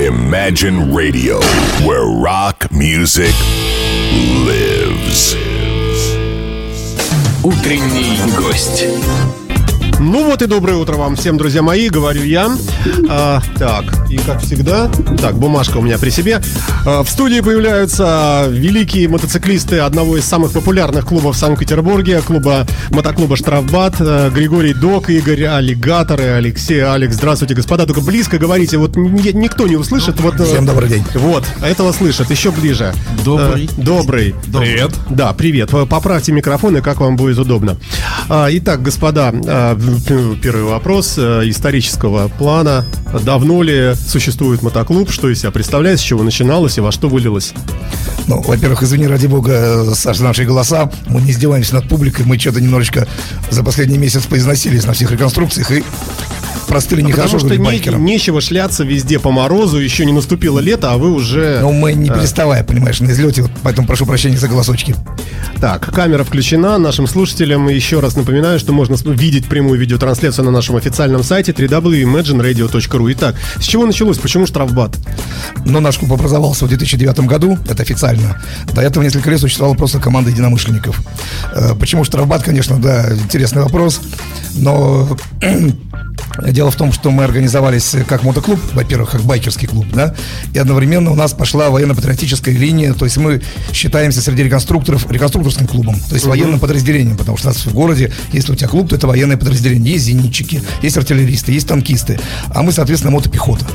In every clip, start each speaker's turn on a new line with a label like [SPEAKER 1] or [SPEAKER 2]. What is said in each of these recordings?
[SPEAKER 1] Imagine Radio, where rock music lives.
[SPEAKER 2] Утренний гость.
[SPEAKER 3] Ну вот и доброе утро вам всем, друзья мои, говорю я. А, так, и как всегда, так, бумажка у меня при себе. А, в студии появляются великие мотоциклисты одного из самых популярных клубов в Санкт-Петербурге, клуба мотоклуба Штрафбат, а, Григорий Док, Игорь Аллигатор и Алексей Алекс. Здравствуйте, господа, только близко говорите, вот ни- никто не услышит. Вот, э,
[SPEAKER 4] Всем добрый день.
[SPEAKER 3] Вот, а этого слышит, еще ближе.
[SPEAKER 5] Добрый.
[SPEAKER 3] Э, добрый.
[SPEAKER 5] Привет.
[SPEAKER 3] Да, привет. Поправьте микрофоны, как вам будет удобно. А, Итак, господа, а, п- первый вопрос э, исторического плана. Давно ли существует мотоклуб? Что из себя представляет? С чего начиналось и во что вылилось?
[SPEAKER 4] Ну, во-первых, извини, ради бога, Саша, наши голоса. Мы не издеваемся над публикой. Мы что-то немножечко за последний месяц поизносились на всех реконструкциях и простыли нехорошо
[SPEAKER 3] Потому что не-
[SPEAKER 4] байкерам.
[SPEAKER 3] нечего шляться везде по морозу, еще не наступило лето, а вы уже...
[SPEAKER 4] Но мы не переставая, понимаешь, на излете, вот поэтому прошу прощения за голосочки.
[SPEAKER 3] Так, камера включена. Нашим слушателям еще раз напоминаю, что можно видеть прямую видеотрансляцию на нашем официальном сайте www.imagineradio.ru. Итак, с чего началось? Почему штрафбат?
[SPEAKER 4] Но наш клуб образовался в 2009 году, это официально. До этого несколько лет существовала просто команда единомышленников. Э, Почему штрафбат, конечно, да, интересный вопрос. Но дело в том, что мы организовались как мотоклуб, во-первых, как байкерский клуб, да, и одновременно у нас пошла военно-патриотическая линия, то есть мы считаемся среди реконструкторов реконструкторским клубом, то есть военным подразделением, потому что у нас в городе, если у тебя клуб, то это военное подразделение. Есть зенитчики, есть артиллеристы, есть танкисты, а мы, соответственно, мотопехота.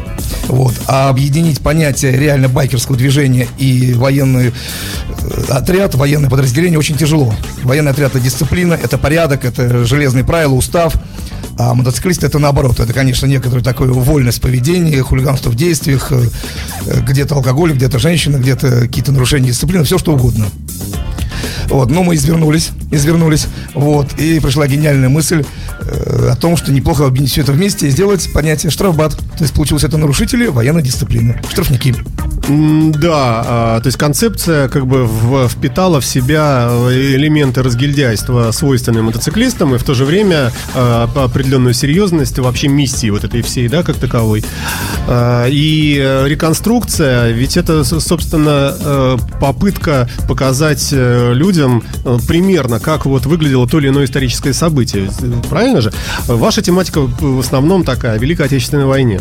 [SPEAKER 4] Вот. А объединить понятие реально байкерского движения и военный э, отряд, военное подразделение очень тяжело. Военный отряд это дисциплина, это порядок, это железные правила, устав. А мотоциклист это наоборот. Это, конечно, некоторая такая вольность поведения, хулиганство в действиях, э, э, где-то алкоголь, где-то женщина, где-то какие-то нарушения дисциплины, все что угодно. Вот, но мы извернулись, извернулись, вот, и пришла гениальная мысль э, о том, что неплохо объединить все это вместе и сделать понятие штрафбат. То есть получилось это нарушители военной дисциплины, штрафники.
[SPEAKER 3] Да, а, то есть концепция как бы впитала в себя э, элементы разгильдяйства, свойственные мотоциклистам, и в то же время а, определенную серьезность вообще миссии вот этой всей, да, как таковой. А, И реконструкция, ведь это, собственно, э, попытка показать э, людям примерно, как вот выглядело то или иное историческое событие. Правильно же? Ваша тематика в основном такая, Великой Отечественной войне.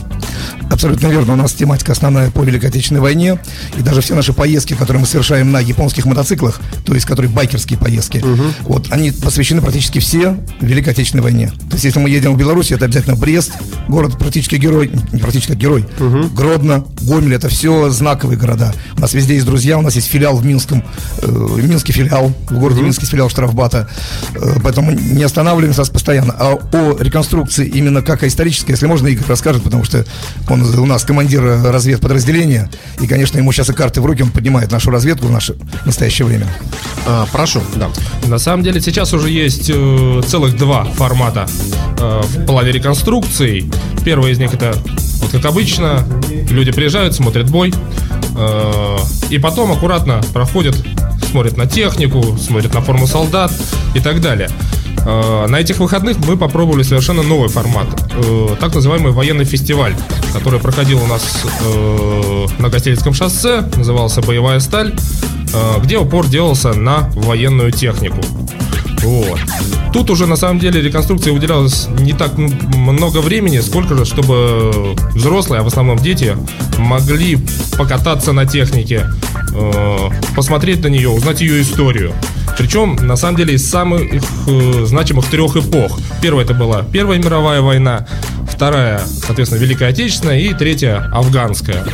[SPEAKER 4] Абсолютно верно. У нас тематика основная по Великой Отечественной войне. И даже все наши поездки, которые мы совершаем на японских мотоциклах, то есть которые байкерские поездки, вот они посвящены практически все Великой Отечественной войне. То есть если мы едем в Беларусь, это обязательно Брест, город практически герой, не практически а герой, Гродно, Гомель, это все знаковые города. У нас везде есть друзья, у нас есть филиал в Минском, э, Минский филиал, в городе Минский филиал штрафбата. Э, поэтому не останавливаемся постоянно. А о реконструкции именно как о исторической, если можно, Игорь расскажет, потому что он у нас командир э, разведподразделения, и, конечно, ему сейчас и карты в руки, он поднимает нашу разведку в наше настоящее время.
[SPEAKER 3] А, прошу, да.
[SPEAKER 5] На самом деле сейчас уже есть э, целых два формата э, в плане реконструкций. Первый из них это, вот как обычно, люди приезжают, смотрят бой, э, и потом аккуратно проходят, смотрят на технику, смотрят на форму солдат и так далее. Э, На этих выходных мы попробовали совершенно новый формат, э, так называемый военный фестиваль, который проходил у нас э, на Гостелицком шоссе, назывался «Боевая сталь», где упор делался на военную технику. Вот. Тут уже на самом деле реконструкции уделялось не так м- много времени, сколько же, чтобы взрослые, а в основном дети, могли покататься на технике, э, посмотреть на нее, узнать ее историю. Причем, на самом деле, из самых э, значимых трех эпох. Первая это была Первая мировая война, вторая, соответственно, Великая Отечественная и третья афганская.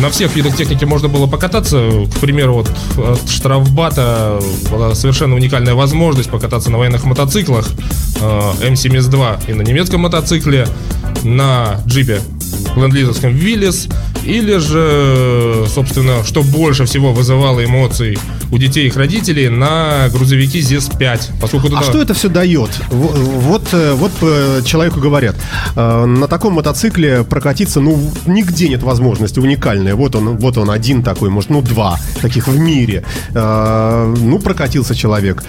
[SPEAKER 5] На всех видах техники можно было покататься. К примеру, вот от штрафбата была совершенно уникальная возможность покататься на военных мотоциклах э, М72 и на немецком мотоцикле, на джипе ленд-лизовском Виллис, или же, собственно, что больше всего вызывало эмоций у детей их родителей на грузовики ЗИС-5. Поскольку
[SPEAKER 3] А что это все дает? Вот, э, вот э, человеку говорят, э, на таком мотоцикле прокатиться, ну, нигде нет возможности, уникальная. Вот он, вот он один такой, может, ну, два таких в мире. Ну, прокатился человек.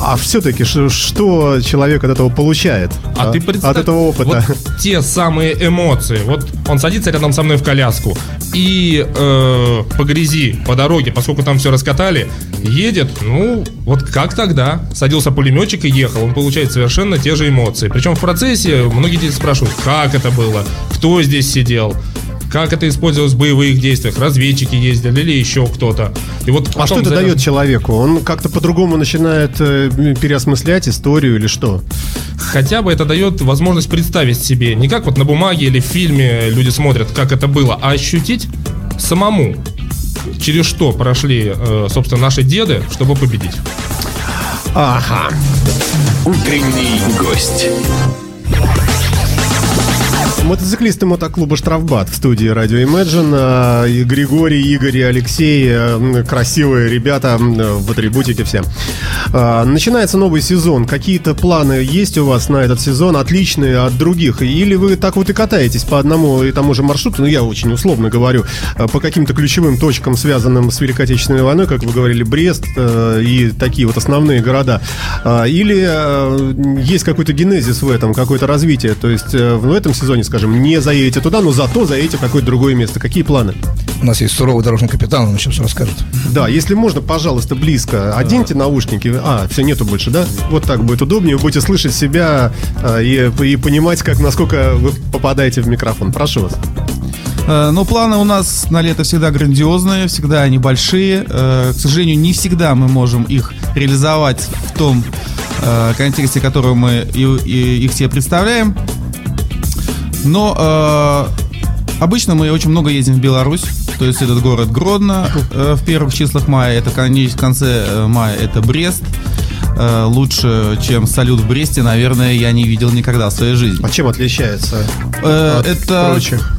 [SPEAKER 3] А все-таки что человек от этого получает?
[SPEAKER 5] А ты представь,
[SPEAKER 3] От этого опыта.
[SPEAKER 5] Вот те самые эмоции. Вот он садится рядом со мной в коляску и э, по грязи, по дороге, поскольку там все раскатали, едет, ну, вот как тогда. Садился пулеметчик и ехал. Он получает совершенно те же эмоции. Причем в процессе многие дети спрашивают, как это было, кто здесь сидел. Как это использовалось в боевых действиях? Разведчики ездили или еще кто-то? И вот
[SPEAKER 3] А что это
[SPEAKER 5] заряд-
[SPEAKER 3] дает человеку? Он как-то по-другому начинает э, переосмыслять историю или что?
[SPEAKER 5] Хотя бы это дает возможность представить себе, не как вот на бумаге или в фильме люди смотрят, как это было, а ощутить самому, через что прошли, э, собственно, наши деды, чтобы победить.
[SPEAKER 3] Ага.
[SPEAKER 2] Утренний гость.
[SPEAKER 3] Мотоциклисты мотоклуба «Штрафбат» в студии «Радио Imagine». А, И Григорий, Игорь и Алексей. м, Красивые ребята в атрибутике все. А, Начинается новый сезон. Какие-то планы есть у вас на этот сезон, отличные от других? Или вы так вот и катаетесь по одному и тому же маршруту? Ну, я очень условно говорю. По каким-то ключевым точкам, связанным с Великой Отечественной войной, как вы говорили, Брест э, и такие вот основные города. А, Или э, есть какой-то генезис в этом, какое-то развитие? То есть э, в этом сезоне, скажем, не заедете туда, но зато заедете в какое-то другое место. Какие планы?
[SPEAKER 4] У нас есть суровый дорожный капитан, он сейчас расскажет.
[SPEAKER 3] Да, если можно, пожалуйста, близко. Оденьте наушники. А, все, нету больше, да? Вот так будет удобнее. Вы будете слышать себя э, и, и понимать, как, насколько вы попадаете в микрофон. Прошу вас.
[SPEAKER 6] Э, Но планы у нас на лето всегда грандиозные, всегда они большие. Э, К сожалению, не всегда мы можем их реализовать в том э, контексте, который мы их себе представляем. Но э, обычно мы очень много ездим в Беларусь. То есть этот город Гродно э, в первых числах мая, это конец- в конце э, мая это Брест. Э, Лучше, чем салют в Бресте, наверное, я не видел никогда в своей жизни.
[SPEAKER 3] А чем отличается
[SPEAKER 6] Э,
[SPEAKER 3] от
[SPEAKER 6] это
[SPEAKER 3] прочих?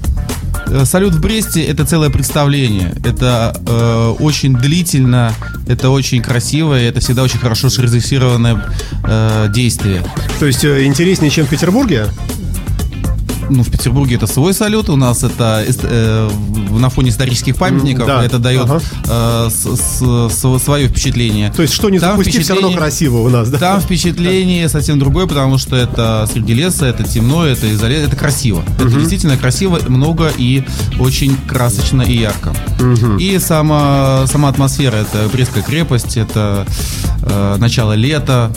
[SPEAKER 6] Э, Салют в Бресте это целое представление. Это э, очень длительно, это очень красиво, и это всегда очень хорошо срежиссированное э, действие.
[SPEAKER 3] То есть э, интереснее, чем в Петербурге?
[SPEAKER 6] Ну, в Петербурге это свой салют, у нас это э, на фоне исторических памятников,
[SPEAKER 3] да.
[SPEAKER 6] это дает
[SPEAKER 3] Ага.
[SPEAKER 6] э, с- с- свое впечатление.
[SPEAKER 3] То есть что не
[SPEAKER 6] Там
[SPEAKER 3] запусти, все равно красиво у нас, да?
[SPEAKER 6] Там впечатление совсем другое, потому что это среди леса, это темно, это изоля... это красиво. Это действительно красиво, много и очень красочно и ярко. И сама, сама атмосфера, это Брестская крепость, это э, начало лета,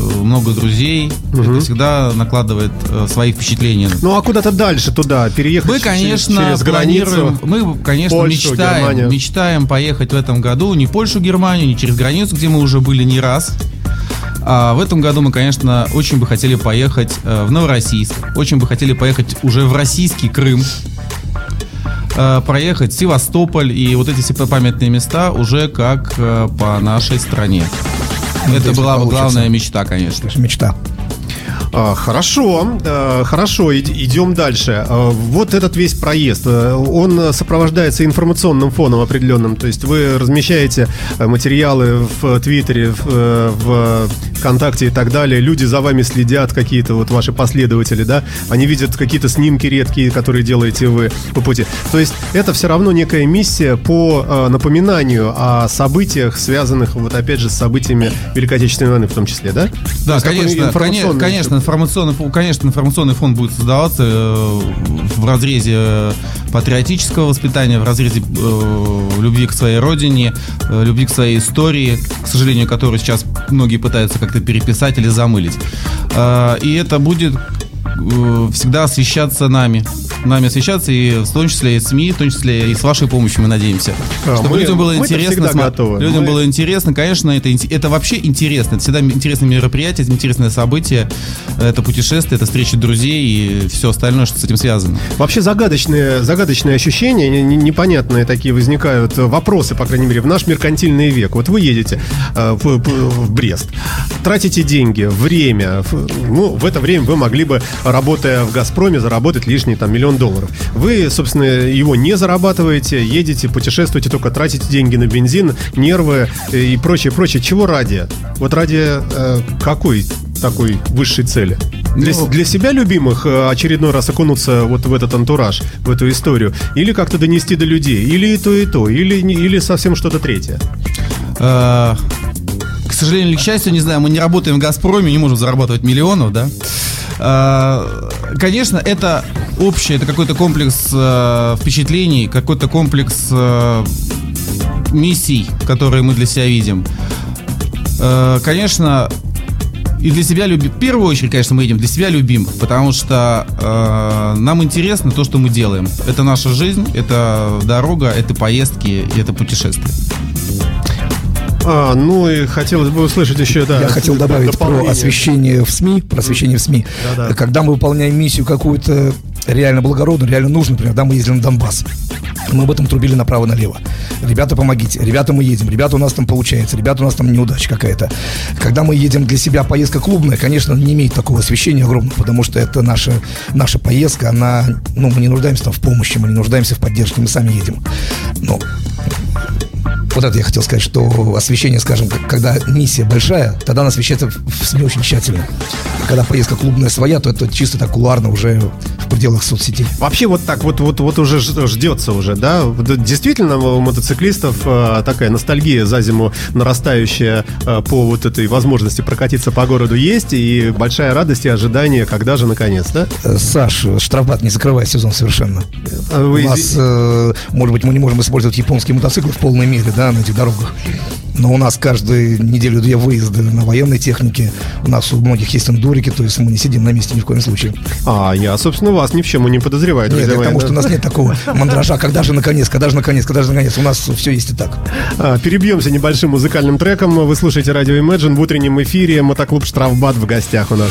[SPEAKER 6] много друзей. Это всегда накладывает э, свои впечатления.
[SPEAKER 3] Ну а куда-то дальше туда переехать
[SPEAKER 6] Мы,
[SPEAKER 3] через-
[SPEAKER 6] конечно,
[SPEAKER 3] через, границу?
[SPEAKER 6] планируем, мы, конечно,
[SPEAKER 3] Польшу,
[SPEAKER 6] мечтаем,
[SPEAKER 3] Германию.
[SPEAKER 6] мечтаем поехать в этом году не в Польшу, Германию, не через границу, где мы уже были не раз. А в этом году мы, конечно, очень бы хотели поехать э, в Новороссийск, очень бы хотели поехать уже в российский Крым, э, проехать Севастополь и вот эти все памятные места уже как по нашей стране. Это
[SPEAKER 4] если
[SPEAKER 6] была бы
[SPEAKER 4] получится.
[SPEAKER 6] главная мечта, конечно.
[SPEAKER 4] Мечта.
[SPEAKER 3] А, Хорошо, э, хорошо, ид- идем дальше. Э, Вот этот весь проезд, э, он сопровождается информационным фоном определенным. То есть вы размещаете материалы в Твиттере, в, в ВКонтакте и так далее. Люди за вами следят, какие-то вот ваши последователи, да? Они видят какие-то снимки редкие, которые делаете вы по пути. То есть это все равно некая миссия по э, напоминанию о событиях, связанных вот опять же с событиями Великой Отечественной войны в том числе, да?
[SPEAKER 6] Да, конечно, коне-
[SPEAKER 3] информационный
[SPEAKER 6] конечно, информационный, конечно, информационный фон будет создаваться э, в разрезе э, патриотического воспитания, в разрезе э, любви к своей родине, э, любви к своей истории, к сожалению, которую сейчас многие пытаются как-то переписать или замылить. Э, И это будет э, всегда освещаться нами. Нами освещаться, и в том числе и СМИ, в том числе и с вашей помощью, мы надеемся.
[SPEAKER 3] А,
[SPEAKER 6] Чтобы
[SPEAKER 3] мы-
[SPEAKER 6] людям было интересно.
[SPEAKER 3] готовы.
[SPEAKER 6] Людям
[SPEAKER 3] Мы-
[SPEAKER 6] было интересно, конечно, это, это вообще интересно. Это всегда интересное мероприятие, это интересное событие. Это путешествие, это встреча друзей и все остальное, что с этим связано.
[SPEAKER 3] Вообще загадочные, загадочные ощущения, не- не- непонятные такие возникают э, вопросы, по крайней мере, в наш меркантильный век. Вот вы едете э, в, в- Брест, тратите деньги, время. Ну, в это время вы могли бы, работая в «Газпроме», заработать лишние там миллион миллион долларов. Вы, собственно, его не зарабатываете, едете, путешествуете, только тратите деньги на бензин, нервы и прочее, прочее. Чего ради? Вот ради э, какой такой высшей цели? Для,
[SPEAKER 6] Ну-
[SPEAKER 3] для себя любимых э, очередной раз окунуться вот в этот антураж, в эту историю, или как-то донести до людей, или и то, и то, или, или совсем что-то третье.
[SPEAKER 6] Э, К сожалению или к счастью, не знаю, мы не работаем в «Газпроме», не можем зарабатывать миллионов, да? Э, Конечно, это общее, это какой-то комплекс э, впечатлений, какой-то комплекс э, миссий, которые мы для себя видим. Конечно, и для себя любим. В первую очередь, конечно, мы едем для себя любим, потому что э, нам интересно то, что мы делаем. Это наша жизнь, это дорога, это поездки, это путешествия.
[SPEAKER 3] А, ну и хотелось бы услышать еще, да.
[SPEAKER 4] Я хотел добавить про освещение в СМИ, про освещение в СМИ.
[SPEAKER 3] Да-да.
[SPEAKER 4] Когда мы выполняем миссию какую-то реально благородную, реально нужную, например, когда мы ездили на Донбасс, мы об этом трубили направо-налево. Ребята, помогите. Ребята, мы едем. Ребята, у нас там получается. Ребята, у нас там неудача какая-то. Когда мы едем для себя поездка клубная, конечно, не имеет такого освещения огромного, потому что это наша, наша поездка, она, ну, мы не нуждаемся там в помощи, мы не нуждаемся в поддержке, мы сами едем. Но вот это я хотел сказать, что освещение, скажем, когда миссия большая, тогда она освещается в СМИ очень тщательно. А когда поездка клубная своя, то это чисто так кулуарно уже пределах соцсетей.
[SPEAKER 3] Вообще вот так вот, вот, вот уже ждется уже, да? Действительно у мотоциклистов э, такая ностальгия за зиму нарастающая э, по вот этой возможности прокатиться по городу есть и большая радость и ожидание, когда же наконец, да?
[SPEAKER 4] Э, Саш, штрафбат не закрывает сезон совершенно.
[SPEAKER 3] А вы
[SPEAKER 4] У нас, может быть, мы не можем использовать японские мотоциклы в полной мере, да, на этих дорогах. Но у нас каждую неделю-две выезды на военной технике. У нас у многих есть эндурики, то есть мы не сидим на месте ни в коем случае.
[SPEAKER 3] А, я, собственно, вас ни в чем и не подозреваю,
[SPEAKER 4] Нет, это
[SPEAKER 3] мои,
[SPEAKER 4] потому
[SPEAKER 3] да?
[SPEAKER 4] что у нас нет такого мандража. Когда же наконец, когда же наконец, когда же наконец. У нас все есть и так.
[SPEAKER 3] А, Перебьемся небольшим музыкальным треком. Вы слушаете радио Imagine в утреннем эфире. Мотоклуб Штрафбат в гостях у нас.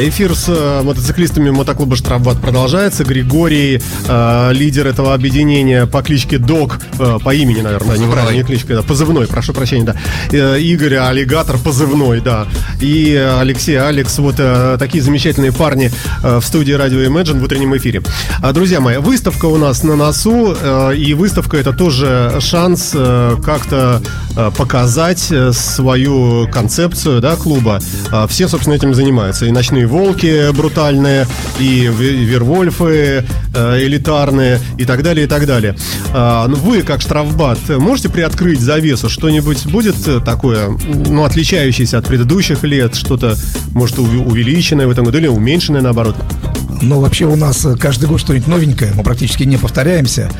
[SPEAKER 3] Да, эфир с э, мотоциклистами мотоклуба «Штрафбат» продолжается. Григорий, э, лидер этого объединения по кличке Док, э, по имени, наверное, неправильно, не кличка, да, позывной, прошу прощения, да. Э, Игорь, аллигатор, позывной, да. И э, Алексей, Алекс, вот э, такие замечательные парни э, в студии радио Imagine в утреннем эфире. А, друзья мои, выставка у нас на носу, э, и выставка это тоже шанс э, как-то э, показать э, свою концепцию, да, клуба. А, Все, собственно, этим занимаются. И ночные волки брутальные, и ве- вервольфы э, элитарные, и так далее, и так далее. А, ну, вы, как штрафбат, можете приоткрыть завесу? Что-нибудь будет такое, ну, отличающееся от предыдущих лет? Что-то, может, ув- увеличенное в этом году или уменьшенное, наоборот?
[SPEAKER 4] Но вообще у нас э, каждый год что-нибудь новенькое, мы практически не повторяемся.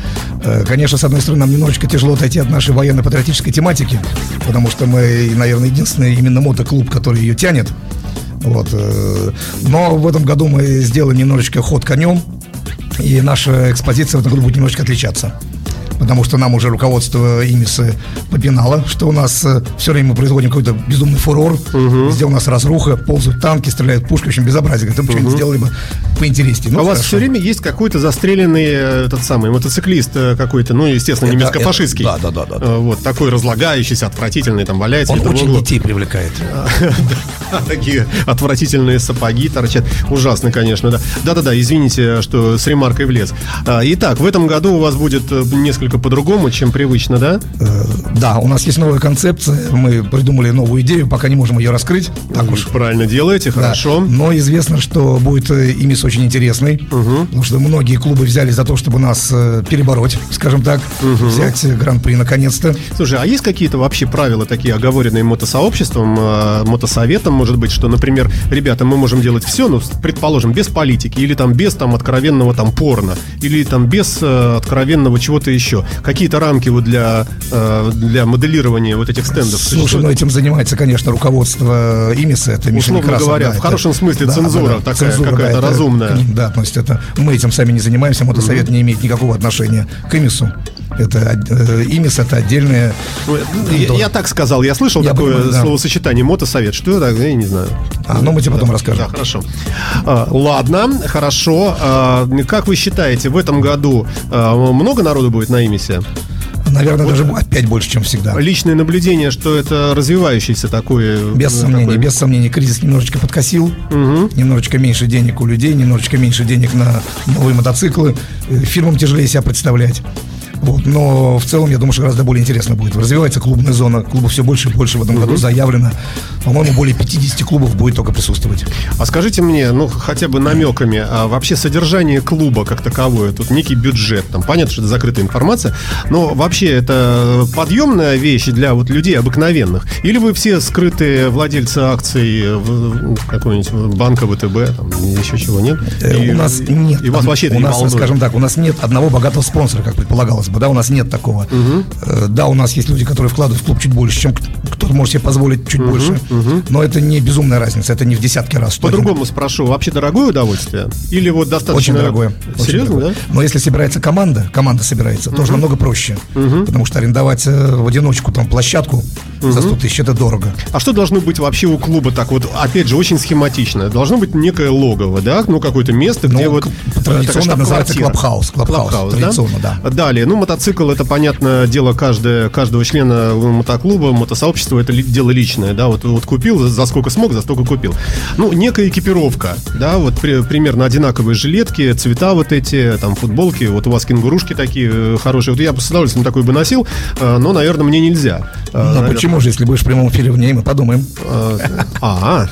[SPEAKER 4] Э, Конечно, с одной стороны, нам немножечко тяжело отойти от нашей военно-патриотической тематики, потому что мы, наверное, единственный именно мотоклуб, который ее тянет. Вот. э, Но в этом году мы сделаем немножечко ход конем, и наша экспозиция в этом году будет немножечко отличаться. Потому что нам уже руководство Имисы попинало, что у нас все время мы производим какой-то безумный фурор, где у нас разруха, ползают танки, стреляют пушки, в общем, безобразие. Говорит, «Да почему не сделали бы поинтереснее. Ну,
[SPEAKER 3] а у вас все время есть какой-то застреленный э, этот самый мотоциклист э, какой-то, ну, естественно,
[SPEAKER 4] Это-
[SPEAKER 3] немецко-фашистский.
[SPEAKER 4] это- да, да, да, да.
[SPEAKER 3] Э, Вот, такой разлагающийся, отвратительный, там валяется.
[SPEAKER 4] Он очень детей привлекает.
[SPEAKER 3] Такие отвратительные сапоги торчат. Ужасно, конечно, да. Да-да-да, извините, что с ремаркой влез. А, Итак, в этом году у вас будет э, несколько по-другому, чем привычно, да?
[SPEAKER 4] Э, Да, у нас есть новая концепция, мы придумали новую идею, пока не можем ее раскрыть. Так уж
[SPEAKER 3] Правильно делаете,
[SPEAKER 4] Да.
[SPEAKER 3] хорошо.
[SPEAKER 4] Но известно, что будет э, имис очень интересный, потому что многие клубы взяли за то, чтобы нас э, перебороть, скажем так, взять э, гран-при наконец-то.
[SPEAKER 3] Слушай, а есть какие-то вообще правила такие, оговоренные мотосообществом, э, мотосоветом, может быть, что, например, ребята, мы можем делать все, ну, предположим, без политики, или там без там откровенного там порно, или там без э, откровенного чего-то еще. Какие-то рамки вот для, э, для моделирования вот этих стендов
[SPEAKER 4] Слушай, ну
[SPEAKER 3] существуют?
[SPEAKER 4] этим занимается, конечно, руководство Имиса, это Миша
[SPEAKER 3] Условно
[SPEAKER 4] Некрасов,
[SPEAKER 3] говоря,
[SPEAKER 4] да,
[SPEAKER 3] в
[SPEAKER 4] это-
[SPEAKER 3] хорошем смысле
[SPEAKER 4] да,
[SPEAKER 3] цензура
[SPEAKER 4] да, да,
[SPEAKER 3] такая какая-то
[SPEAKER 4] это
[SPEAKER 3] разумная.
[SPEAKER 4] ним, Да, то есть это мы этим сами не занимаемся, мотосовет не имеет никакого отношения к Имису. Это э, Имис это отдельное.
[SPEAKER 3] Ну, Я, я так сказал, я слышал
[SPEAKER 4] Я
[SPEAKER 3] такое
[SPEAKER 4] понимаю, да.
[SPEAKER 3] словосочетание мотосовет. Что это? Я не знаю.
[SPEAKER 4] А, ну мы тебе потом
[SPEAKER 3] Да,
[SPEAKER 4] расскажем.
[SPEAKER 3] хорошо. А, ладно, хорошо. А, как вы считаете, в этом году а, много народу будет на Имисе?
[SPEAKER 4] Наверное, даже опять больше, чем всегда.
[SPEAKER 3] Личное наблюдение, что это развивающийся такой...
[SPEAKER 4] Без
[SPEAKER 3] ну,
[SPEAKER 4] сомнений,
[SPEAKER 3] такой-
[SPEAKER 4] без сомнений, кризис немножечко подкосил, немножечко меньше денег у людей, немножечко меньше денег на новые мотоциклы, Э, фирмам тяжелее себя представлять. Вот, но в целом, я думаю, что гораздо более интересно будет. Развивается клубная зона, клубов все больше и больше в этом году заявлено. По-моему, более 50 клубов будет только присутствовать.
[SPEAKER 3] А скажите мне, ну, хотя бы намеками, а вообще содержание клуба как таковое, тут некий бюджет, там, понятно, что это закрытая информация, но вообще это подъемная вещь для вот людей обыкновенных? Или вы все скрытые владельцы акций в- в какой-нибудь банка ВТБ, там, еще чего нет?
[SPEAKER 4] Э,
[SPEAKER 3] И-
[SPEAKER 4] у нас нет.
[SPEAKER 3] И вас вообще
[SPEAKER 4] у нас,
[SPEAKER 3] волнует?
[SPEAKER 4] скажем так, у нас нет одного богатого спонсора, как предполагалось бы. Да, у нас нет такого. Э, Да, у нас есть люди, которые вкладывают в клуб чуть больше, чем кто-то может себе позволить чуть больше. Но это не безумная разница, это не в десятки раз.
[SPEAKER 3] По-другому спрошу, вообще дорогое удовольствие? Или вот достаточно...
[SPEAKER 4] Очень дорогое. очень
[SPEAKER 3] Серьезно,
[SPEAKER 4] дорогое.
[SPEAKER 3] да?
[SPEAKER 4] Но если собирается команда, команда собирается, тоже намного проще. Потому что арендовать э, в одиночку там площадку за 100 тысяч это дорого.
[SPEAKER 3] А что должно быть вообще у клуба так вот, опять же, очень схематично? Должно быть некое логово, да? Ну, какое-то место, где
[SPEAKER 4] Ну,
[SPEAKER 3] вот... э,
[SPEAKER 4] традиционно называется клабхаус, клабхаус, традиционно, да.
[SPEAKER 3] Далее, ну, мотоцикл, это, понятное дело, каждое, каждого члена мотоклуба, мотосообщества, это ли- дело личное, да? Вот, вот купил, за сколько смог, за столько купил. Ну, некая экипировка, да? Вот при- примерно одинаковые жилетки, цвета вот эти, там, футболки. Вот у вас кенгурушки такие э, хорошие. Вот я бы с удовольствием такой бы носил, э, но, наверное, мне нельзя. Э,
[SPEAKER 4] Ну
[SPEAKER 3] наверное.
[SPEAKER 4] почему же, если будешь в прямом эфире в ней, мы подумаем.
[SPEAKER 3] А,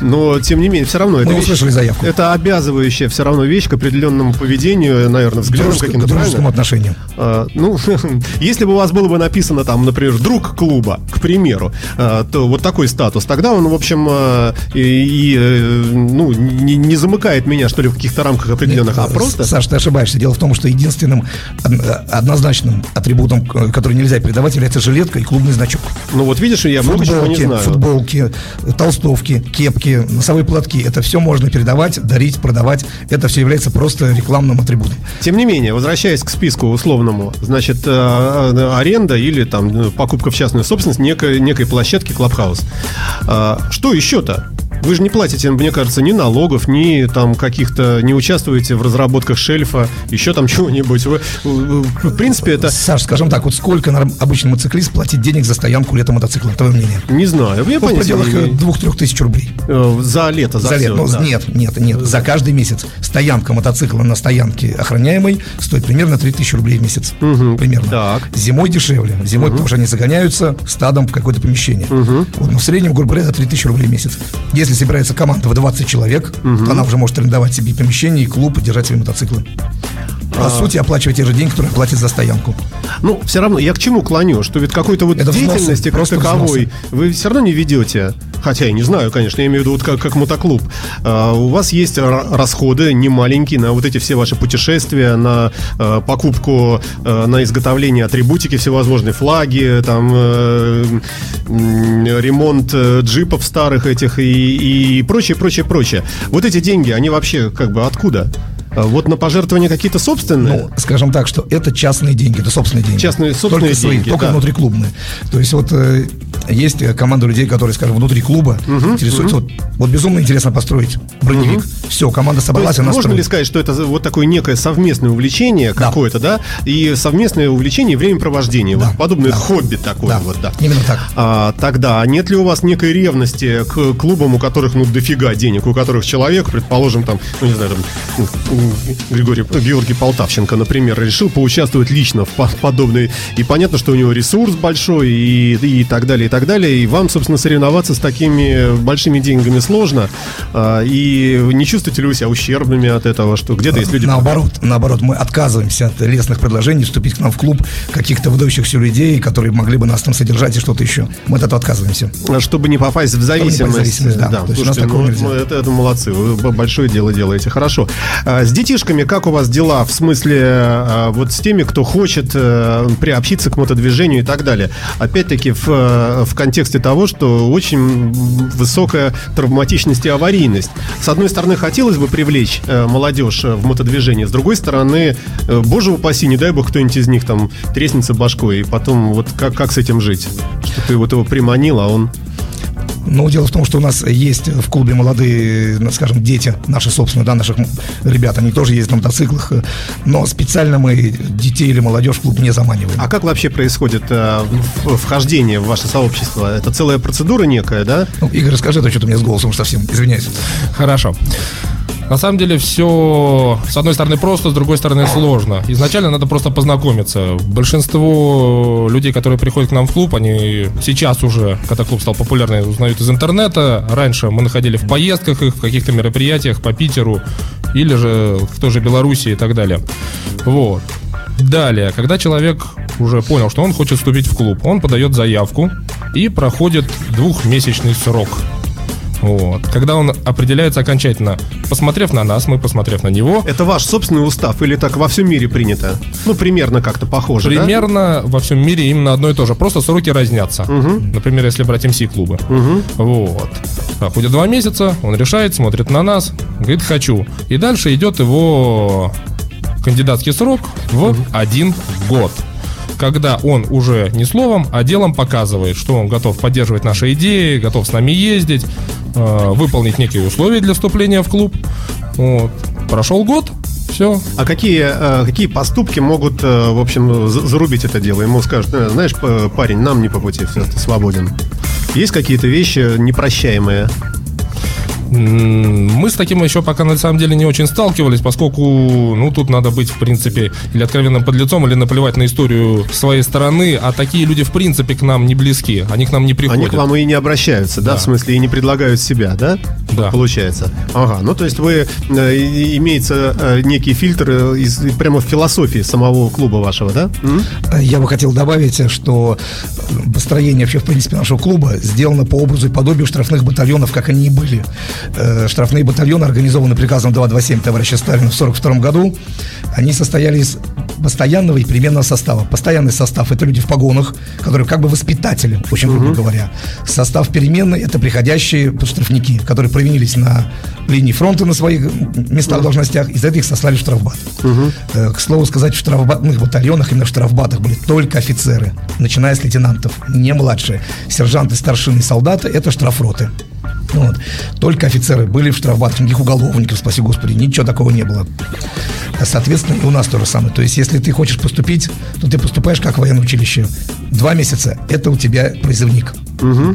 [SPEAKER 3] но тем не менее, все равно это
[SPEAKER 4] Мы
[SPEAKER 3] вещь-
[SPEAKER 4] услышали заявку.
[SPEAKER 3] Это обязывающая все равно вещь к определенному поведению, наверное,
[SPEAKER 4] Дружеск-
[SPEAKER 3] каким-то.
[SPEAKER 4] к дружескому отношению.
[SPEAKER 3] А, ну, если бы у вас было бы написано там, например, друг клуба, к примеру, а, то вот такой статус, тогда он, в общем, а, и, и, э, ну, не, не замыкает меня, что ли, в каких-то рамках определенных, а просто...
[SPEAKER 4] Саш, ты ошибаешься. Дело в том, что единственным од- однозначным атрибутом, который нельзя передавать, является жилетка и клубный значок.
[SPEAKER 3] Ну вот видишь, я много чего не знаю.
[SPEAKER 4] футболки, толстовки, кепки, носовые платки. Это все можно передавать, дарить, продавать. Это все является просто рекламным атрибутом.
[SPEAKER 3] Тем не менее, возвращаясь к списку условному, значит, э, э, аренда или там э, покупка в частную собственность некой, некой площадки Клабхаус. А, Что еще-то? Вы же не платите, мне кажется, ни налогов, ни там каких-то, не участвуете в разработках шельфа, еще там чего-нибудь. Вы, э, в принципе, это,
[SPEAKER 4] Саш, скажем так, вот сколько обычный мотоциклист платит денег за стоянку летом мотоцикла? Твое мнение?
[SPEAKER 3] не знаю, я
[SPEAKER 4] Ну, в пределах
[SPEAKER 3] не имею.
[SPEAKER 4] двух-трех тысяч рублей.
[SPEAKER 3] Э, за лето, за,
[SPEAKER 4] За лет.
[SPEAKER 3] всё,
[SPEAKER 4] Ну,
[SPEAKER 3] да.
[SPEAKER 4] нет, нет, нет. За каждый месяц стоянка мотоцикла на стоянке охраняемой стоит примерно 3000 рублей в месяц. Примерно.
[SPEAKER 3] Так.
[SPEAKER 4] Зимой дешевле. Зимой, потому что они загоняются стадом в какое-то помещение. Вот, но в среднем, грубо говоря, это 3000 рублей в месяц. Если собирается команда в 20 человек, то она уже может арендовать себе помещение, и клуб, и держать свои мотоциклы. По
[SPEAKER 3] А.
[SPEAKER 4] сути, оплачивать те же деньги, которые платят за стоянку.
[SPEAKER 3] Ну, все равно, я к чему клоню? Что ведь какой-то вот
[SPEAKER 4] Это взносы,
[SPEAKER 3] деятельности как
[SPEAKER 4] просто
[SPEAKER 3] таковой
[SPEAKER 4] взносы.
[SPEAKER 3] вы все равно не ведете. Хотя я не знаю, конечно, я имею в виду вот как, как мотоклуб. А, у вас есть расходы немаленькие на вот эти все ваши путешествия, на э, покупку, э, на изготовление атрибутики всевозможные, флаги, там э, м, ремонт э, джипов старых этих и, и прочее, прочее, прочее. Вот эти деньги, они вообще как бы откуда? А Вот на пожертвования какие-то собственные?
[SPEAKER 4] Ну, скажем так, что это частные деньги, это собственные деньги.
[SPEAKER 3] Частные, собственные
[SPEAKER 4] только свои,
[SPEAKER 3] деньги,
[SPEAKER 4] только
[SPEAKER 3] да.
[SPEAKER 4] внутриклубные. То есть вот э, есть э, команда людей, которые, скажем, внутри клуба интересуются. Вот, вот безумно интересно построить броневик. Все, команда
[SPEAKER 3] То
[SPEAKER 4] собралась,
[SPEAKER 3] есть
[SPEAKER 4] она
[SPEAKER 3] можно
[SPEAKER 4] строит.
[SPEAKER 3] ли сказать, что это вот такое некое совместное увлечение
[SPEAKER 4] Да.
[SPEAKER 3] какое-то, да? И совместное увлечение и времяпровождение.
[SPEAKER 4] Да.
[SPEAKER 3] Вот подобное
[SPEAKER 4] Да.
[SPEAKER 3] хобби такое
[SPEAKER 4] Да.
[SPEAKER 3] вот, да.
[SPEAKER 4] Именно так.
[SPEAKER 3] А, тогда нет ли у вас некой ревности к клубам, у которых, ну, дофига денег, у которых человек, предположим, там, ну, не знаю, там, м, Григорий, Георгий Полтавченко, например, решил поучаствовать лично в по- подобной, и понятно, что у него ресурс большой, и, и так далее, и так далее, и вам, собственно, соревноваться с такими большими деньгами сложно, А, и не чувствуете ли вы себя ущербными от этого, что где-то есть люди...
[SPEAKER 4] Наоборот, наоборот, мы отказываемся от лестных предложений вступить к нам в клуб каких-то выдающихся людей, которые могли бы нас там содержать и что-то еще. Мы от этого отказываемся.
[SPEAKER 3] Чтобы не попасть в
[SPEAKER 4] не попасть в
[SPEAKER 3] зависимость.
[SPEAKER 4] зависимость, да. То есть у нас
[SPEAKER 3] слушайте,
[SPEAKER 4] такого
[SPEAKER 3] ну,
[SPEAKER 4] нельзя.
[SPEAKER 3] это, это молодцы, вы большое дело делаете, хорошо. С детишками как у вас дела в смысле а, вот с теми, кто хочет э, приобщиться к мотодвижению и так далее? Опять-таки в, э, в контексте того, что очень высокая травматичность и аварийность. С одной стороны, хотелось бы привлечь э, молодежь э, в мотодвижение, с другой стороны, э, боже упаси, не дай бог кто-нибудь из них там треснется башкой, и потом вот как, как с этим жить? Что ты вот его приманил, а он...
[SPEAKER 4] Но дело в том, что у нас есть в клубе молодые, ну, скажем, дети, наши собственные, да, наших ребят, они тоже ездят на мотоциклах, но специально мы детей или молодежь в клуб не заманиваем.
[SPEAKER 3] А как вообще происходит э, вхождение в ваше сообщество? Это целая процедура некая, да?
[SPEAKER 4] Ну, Игорь, расскажи, а то что-то у меня с голосом совсем, извиняюсь.
[SPEAKER 5] Хорошо. На самом деле все, с одной стороны, просто, с другой стороны, сложно. Изначально надо просто познакомиться. Большинство людей, которые приходят к нам в клуб, они сейчас уже, когда клуб стал популярным, узнают из интернета. Раньше мы находили в поездках их, в каких-то мероприятиях по Питеру или же в той же Белоруссии и так далее. Вот. Далее, когда человек уже понял, что он хочет вступить в клуб, он подает заявку и проходит двухмесячный срок. Вот. Когда он определяется окончательно, посмотрев на нас, мы посмотрев на него,
[SPEAKER 3] Это ваш собственный устав или так во всем мире принято? Ну, примерно как-то похоже, да?
[SPEAKER 5] примерно во всем мире именно одно и то же. Просто сроки разнятся. Например, если брать МС-клубы. Вот. Проходит два месяца, он решает, смотрит на нас, говорит «хочу». И дальше идет его кандидатский срок в один год. Когда он уже не словом, а делом показывает, что он готов поддерживать наши идеи, готов с нами ездить, э, выполнить некие условия для вступления в клуб. Вот. Прошел год, все,
[SPEAKER 3] А какие, э, какие поступки могут, э, в общем, за- зарубить это дело? Ему скажут, «Э, знаешь, парень, нам не по пути, все, ты свободен. Есть какие-то вещи непрощаемые?
[SPEAKER 5] Мы с таким еще пока на самом деле не очень сталкивались, поскольку, ну, тут надо быть, в принципе, или откровенным подлецом, или наплевать на историю своей стороны, а такие люди, в принципе, к нам не близки, они к нам не приходят.
[SPEAKER 3] Они к вам и не обращаются, да,
[SPEAKER 5] Да.
[SPEAKER 3] в смысле, и не предлагают себя, да?
[SPEAKER 5] Да.
[SPEAKER 3] Получается. Ага, ну то есть вы, э, имеется э, некий фильтр э, из, прямо в философии самого клуба вашего, да? М?
[SPEAKER 4] Я бы хотел добавить, что построение вообще, в принципе, нашего клуба сделано по образу и подобию штрафных батальонов, как они и были. Э, Штрафные батальоны, организованные приказом 227 товарища Сталина в 1942 году, они состояли из постоянного и переменного состава. Постоянный состав – это люди в погонах, которые как бы воспитатели, очень грубо говоря. Состав переменный – это приходящие штрафники, которые провинились на линии фронта на своих местах, должностях, из этих сослали в штрафбат. Э, К слову сказать, в штрафбатных батальонах, именно в штрафбатах были только офицеры, начиная с лейтенантов, не младшие. Сержанты, старшины, солдаты – это штрафроты. Вот. Только офицеры были в штрафбатах, никаких уголовников, спаси господи, ничего такого не было. А, Соответственно, и у нас то же самое. То есть, если ты хочешь поступить, то ты поступаешь как в военное училище. Два месяца – это у тебя призывник.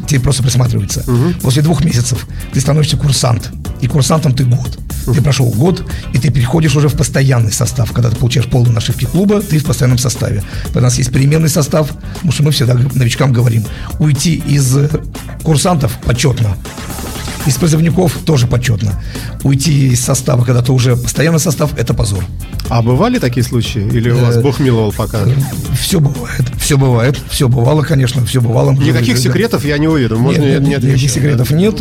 [SPEAKER 4] Тебе просто присматривается. После двух месяцев ты становишься курсант. И курсантом ты год. Ты прошел год, и ты переходишь уже в постоянный состав. Когда ты получаешь полные нашивки клуба, ты в постоянном составе. У нас есть переменный состав, потому что мы всегда новичкам говорим, уйти из курсантов почетно, из призывников тоже почетно. Уйти из состава, когда ты уже постоянный состав, это позор.
[SPEAKER 3] А бывали такие случаи? Или у вас
[SPEAKER 4] Э,
[SPEAKER 3] Бог миловал пока?
[SPEAKER 4] Все бывает, все бывает, все бывало, конечно, все бывало.
[SPEAKER 3] Никаких секретов я не уверен. Можно
[SPEAKER 4] нет, нет,
[SPEAKER 3] не
[SPEAKER 4] никаких секретов нет.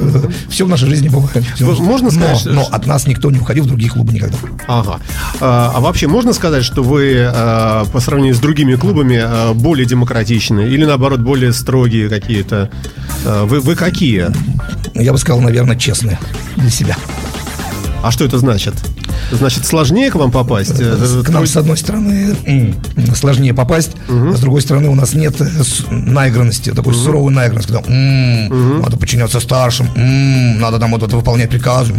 [SPEAKER 4] Все в нашей жизни бывает.
[SPEAKER 3] Можно
[SPEAKER 4] Но-
[SPEAKER 3] сказать,
[SPEAKER 4] но, от нас никто не уходил в другие клубы никогда.
[SPEAKER 3] Ага. А, а вообще можно сказать, что вы по сравнению с другими клубами более демократичны или наоборот более строгие какие-то? Вы, вы какие?
[SPEAKER 4] Я бы сказал, наверное, честные для себя.
[SPEAKER 3] А что это значит? Значит, сложнее к вам попасть? Э,
[SPEAKER 4] К нам, с одной стороны, сложнее попасть, а с другой стороны, у нас нет э, наигранности, такой суровой наигранности, когда надо подчиняться старшим, надо там вот это выполнять приказы.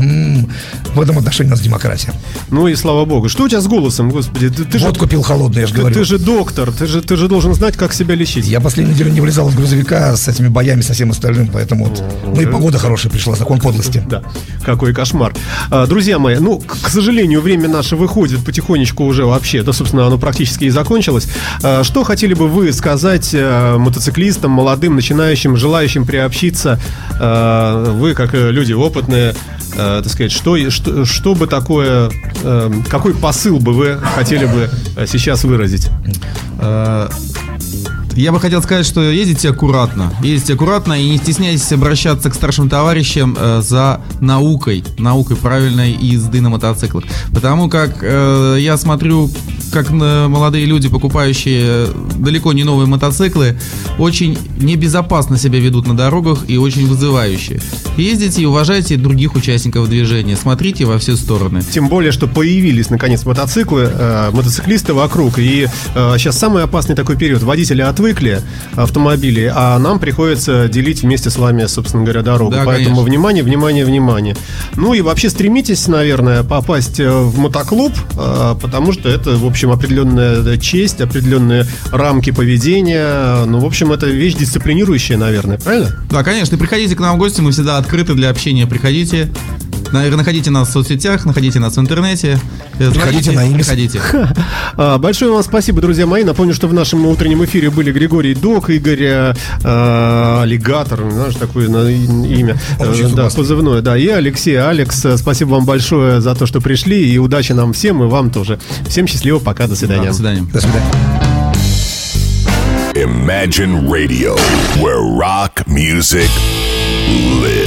[SPEAKER 4] В этом отношении у нас демократия.
[SPEAKER 3] Ну и слава богу. Что у тебя с голосом, господи? Ты, ты же,
[SPEAKER 4] Вот купил холодный, я же
[SPEAKER 3] ты,
[SPEAKER 4] говорю.
[SPEAKER 3] ты же доктор, ты же, ты же должен знать, как себя лечить.
[SPEAKER 4] Я последнюю неделю не вылезал из грузовика с этими боями, со всем остальным, поэтому вот. Ну и погода хорошая пришла, закон подлости.
[SPEAKER 3] Да, какой кошмар. А, Друзья мои, ну, к к сожалению, время наше выходит потихонечку уже вообще, да, собственно, оно практически и закончилось. А, Что хотели бы вы сказать э, мотоциклистам, молодым, начинающим, желающим приобщиться? А, Вы, как э, люди опытные, э, так сказать, что, что, что бы такое, какой посыл бы вы хотели бы сейчас выразить?
[SPEAKER 6] Я бы хотел сказать, что ездите аккуратно. Ездите аккуратно и не стесняйтесь обращаться к старшим товарищам э, за наукой, наукой правильной езды на мотоциклах. Потому как э, я смотрю, как на молодые люди, покупающие далеко не новые мотоциклы, очень небезопасно себя ведут на дорогах и очень вызывающе. Ездите и уважайте других участников движения. Смотрите во все стороны.
[SPEAKER 3] Тем более, что появились наконец мотоциклы, э, мотоциклисты вокруг. И э, сейчас самый опасный такой период. Водители отвыкли автомобилей, а нам приходится делить вместе с вами, собственно говоря, дорогу.
[SPEAKER 6] Да,
[SPEAKER 3] Поэтому
[SPEAKER 6] конечно.
[SPEAKER 3] внимание, внимание, внимание. Ну и вообще стремитесь, наверное, попасть э, в мотоклуб, э, потому что это, в общем, определенная честь, определенные рамки поведения. Ну, в общем, это вещь дисциплинирующая, наверное, правильно?
[SPEAKER 6] Да, конечно, приходите к нам в гости, мы всегда открыты для общения. Приходите. Наверное, находите нас в соцсетях, находите нас в интернете. Э,
[SPEAKER 4] Приходите на Инес.
[SPEAKER 6] Приходите.
[SPEAKER 3] А, Большое вам спасибо, друзья мои. Напомню, что в нашем утреннем эфире были Григорий Док, Игорь э, э, Аллигатор, знаешь, такое на- имя. Да, позывное, да. И Алексей, Алекс, спасибо вам большое за то, что пришли. И удачи нам всем, и вам тоже. Всем счастливо, пока, до
[SPEAKER 6] Да,
[SPEAKER 3] свидания.
[SPEAKER 6] до свидания.
[SPEAKER 4] До свидания.
[SPEAKER 1] Imagine Radio, where rock music lives.